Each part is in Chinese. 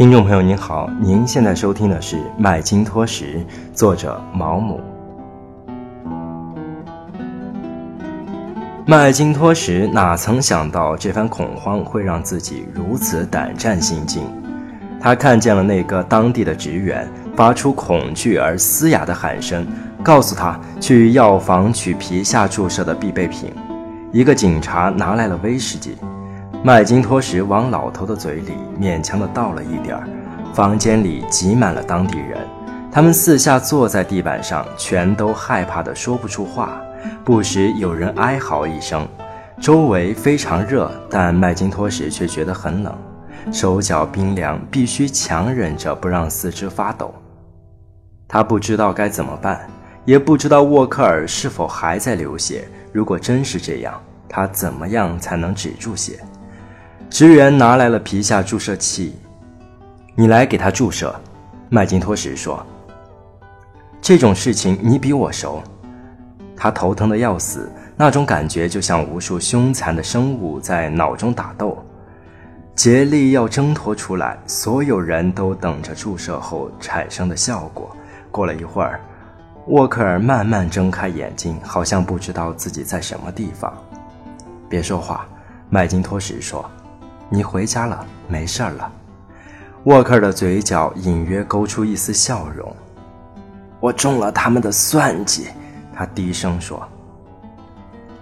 听众朋友您好，您现在收听的是《麦金托什》，作者毛姆。麦金托什哪曾想到这番恐慌会让自己如此胆战心惊？他看见了那个当地的职员发出恐惧而嘶哑的喊声，告诉他去药房取皮下注射的必备品。一个警察拿来了威士忌。麦金托什往老头的嘴里勉强地倒了一点儿，房间里挤满了当地人，他们四下坐在地板上，全都害怕的说不出话，不时有人哀嚎一声。周围非常热，但麦金托什却觉得很冷，手脚冰凉，必须强忍着不让四肢发抖。他不知道该怎么办，也不知道沃克尔是否还在流血。如果真是这样，他怎么样才能止住血？职员拿来了皮下注射器，你来给他注射。麦金托什说：“这种事情你比我熟。”他头疼的要死，那种感觉就像无数凶残的生物在脑中打斗，竭力要挣脱出来。所有人都等着注射后产生的效果。过了一会儿，沃克尔慢慢睁开眼睛，好像不知道自己在什么地方。别说话，麦金托什说。你回家了，没事了。沃克的嘴角隐约勾出一丝笑容。我中了他们的算计，他低声说。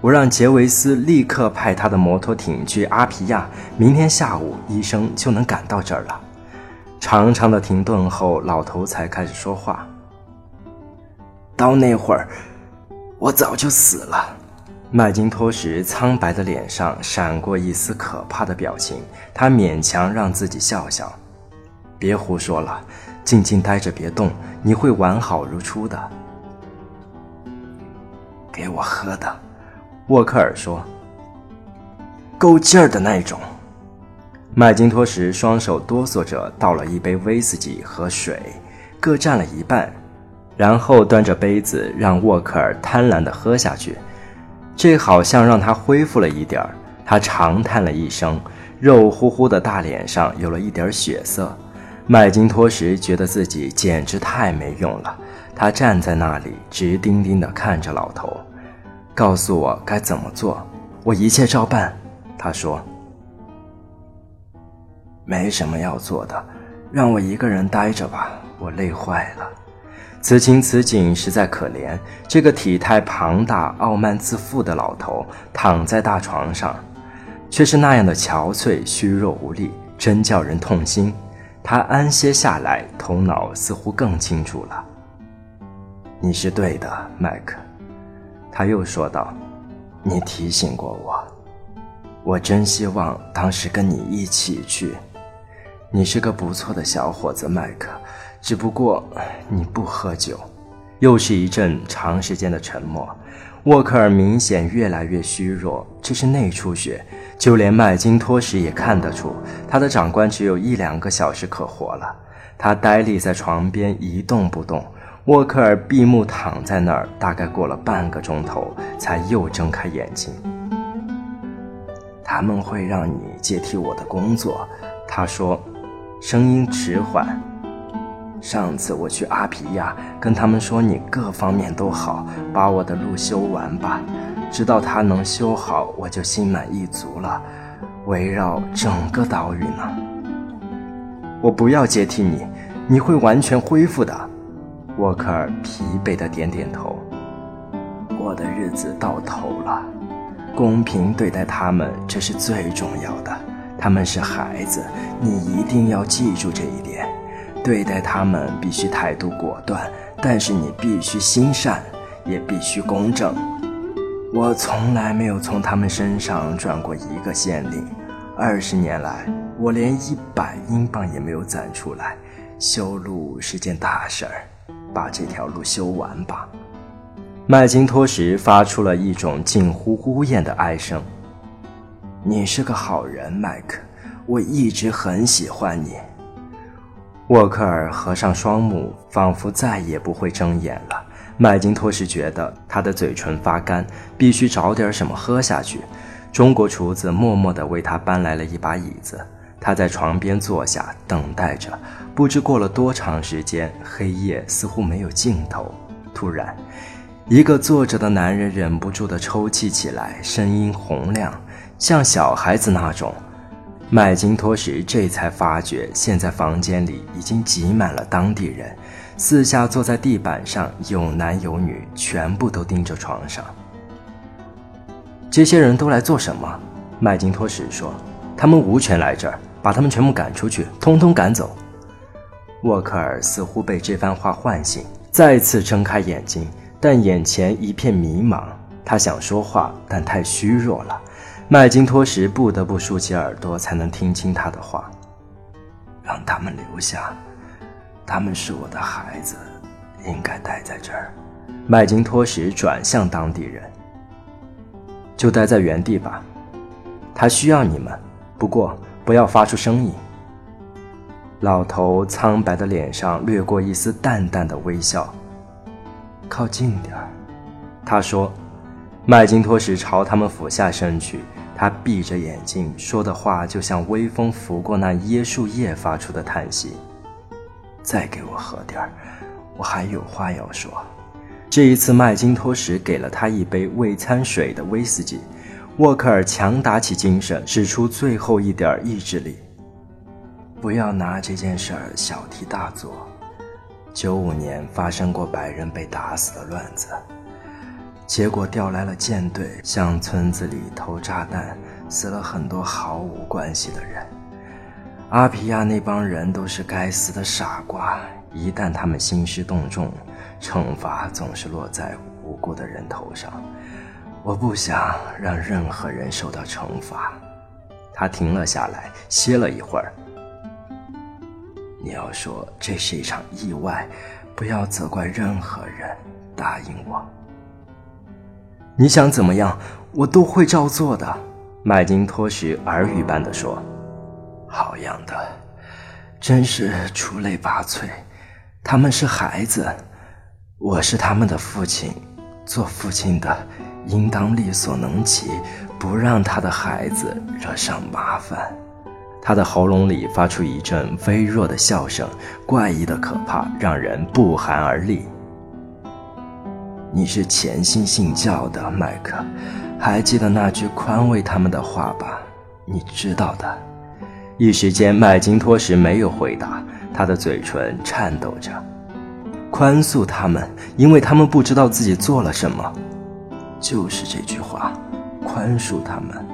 我让杰维斯立刻派他的摩托艇去阿皮亚，明天下午医生就能赶到这儿了。长长的停顿后，老头才开始说话。到那会儿，我早就死了。麦金托什苍白的脸上闪过一丝可怕的表情，他勉强让自己笑笑。别胡说了，静静待着，别动，你会完好如初的。给我喝的，沃克尔说。够劲儿的那种。麦金托什双手哆嗦着倒了一杯威士忌和水，各占了一半，然后端着杯子让沃克尔贪婪地喝下去。这好像让他恢复了一点儿，他长叹了一声，肉乎乎的大脸上有了一点血色。麦金托什觉得自己简直太没用了，他站在那里直盯盯地看着老头，告诉我该怎么做，我一切照办。他说：“没什么要做的，让我一个人待着吧，我累坏了。”此情此景实在可怜。这个体态庞大、傲慢自负的老头躺在大床上，却是那样的憔悴、虚弱无力，真叫人痛心。他安歇下来，头脑似乎更清楚了。你是对的，麦克，他又说道：“你提醒过我，我真希望当时跟你一起去。你是个不错的小伙子，麦克。”只不过你不喝酒，又是一阵长时间的沉默。沃克尔明显越来越虚弱，这是内出血。就连麦金托什也看得出，他的长官只有一两个小时可活了。他呆立在床边一动不动。沃克尔闭目躺在那儿，大概过了半个钟头，才又睁开眼睛。他们会让你接替我的工作，他说，声音迟缓。上次我去阿皮亚，跟他们说你各方面都好，把我的路修完吧，直到它能修好，我就心满意足了。围绕整个岛屿呢，我不要接替你，你会完全恢复的。沃克尔疲惫的点点头。我的日子到头了，公平对待他们，这是最重要的。他们是孩子，你一定要记住这一点。对待他们必须态度果断，但是你必须心善，也必须公正。我从来没有从他们身上赚过一个县令，二十年来我连一百英镑也没有攒出来。修路是件大事儿，把这条路修完吧。麦金托什发出了一种近乎呜咽的哀声。你是个好人，麦克，我一直很喜欢你。沃克尔合上双目，仿佛再也不会睁眼了。麦金托什觉得他的嘴唇发干，必须找点什么喝下去。中国厨子默默地为他搬来了一把椅子，他在床边坐下，等待着。不知过了多长时间，黑夜似乎没有尽头。突然，一个坐着的男人忍不住地抽泣起来，声音洪亮，像小孩子那种。麦金托什这才发觉，现在房间里已经挤满了当地人，四下坐在地板上，有男有女，全部都盯着床上。这些人都来做什么？麦金托什说：“他们无权来这儿，把他们全部赶出去，通通赶走。”沃克尔似乎被这番话唤醒，再次睁开眼睛，但眼前一片迷茫。他想说话，但太虚弱了。麦金托什不得不竖起耳朵，才能听清他的话。让他们留下，他们是我的孩子，应该待在这儿。麦金托什转向当地人。就待在原地吧，他需要你们，不过不要发出声音。老头苍白的脸上掠过一丝淡淡的微笑。靠近点儿，他说。麦金托什朝他们俯下身去，他闭着眼睛说的话就像微风拂过那椰树叶发出的叹息。再给我喝点儿，我还有话要说。这一次，麦金托什给了他一杯未掺水的威士忌。沃克尔强打起精神，使出最后一点意志力。不要拿这件事儿小题大做。九五年发生过白人被打死的乱子，结果调来了舰队，向村子里投炸弹，死了很多毫无关系的人。阿皮亚那帮人都是该死的傻瓜，一旦他们兴师动众。惩罚总是落在无辜的人头上，我不想让任何人受到惩罚。他停了下来，歇了一会儿。你要说这是一场意外，不要责怪任何人。答应我。你想怎么样，我都会照做的。麦金托什耳语般地说：“好样的，真是出类拔萃。他们是孩子。”我是他们的父亲，做父亲的应当力所能及，不让他的孩子惹上麻烦。他的喉咙里发出一阵微弱的笑声，怪异的可怕，让人不寒而栗。你是潜心信教的，麦克，还记得那句宽慰他们的话吧？你知道的。一时间，麦金托什没有回答，他的嘴唇颤抖着。宽恕他们，因为他们不知道自己做了什么。就是这句话，宽恕他们。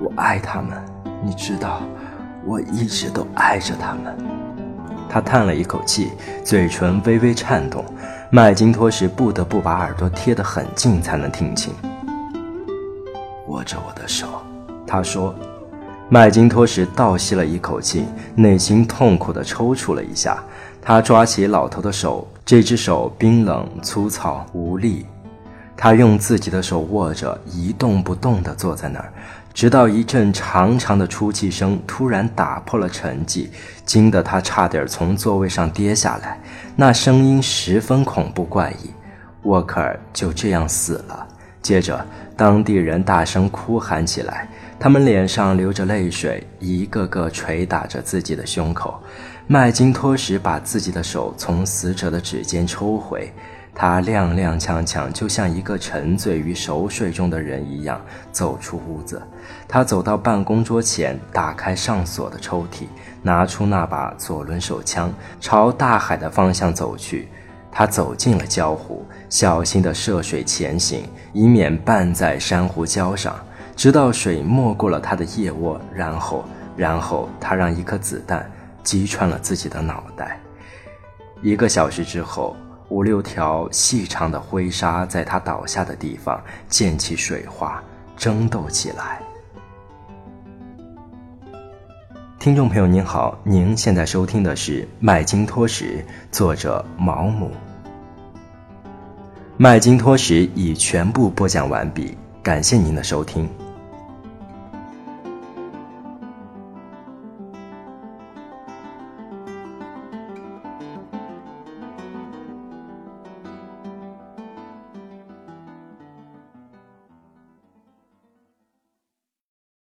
我爱他们，你知道，我一直都爱着他们。他叹了一口气，嘴唇微微颤动。麦金托什不得不把耳朵贴得很近才能听清。握着我的手，他说。麦金托什倒吸了一口气，内心痛苦地抽搐了一下。他抓起老头的手，这只手冰冷、粗糙、无力。他用自己的手握着，一动不动地坐在那儿，直到一阵长长的出气声突然打破了沉寂，惊得他差点从座位上跌下来。那声音十分恐怖怪异。沃克尔就这样死了。接着，当地人大声哭喊起来，他们脸上流着泪水，一个个捶打着自己的胸口。麦金托什把自己的手从死者的指尖抽回，他踉踉跄跄，就像一个沉醉于熟睡中的人一样走出屋子。他走到办公桌前，打开上锁的抽屉，拿出那把左轮手枪，朝大海的方向走去。他走进了礁湖，小心地涉水前行，以免绊在珊瑚礁上，直到水没过了他的腋窝，然后，然后他让一颗子弹。击穿了自己的脑袋。一个小时之后，五六条细长的灰沙在他倒下的地方溅起水花，争斗起来。听众朋友您好，您现在收听的是《麦金托什》，作者毛姆。《麦金托什》已全部播讲完毕，感谢您的收听。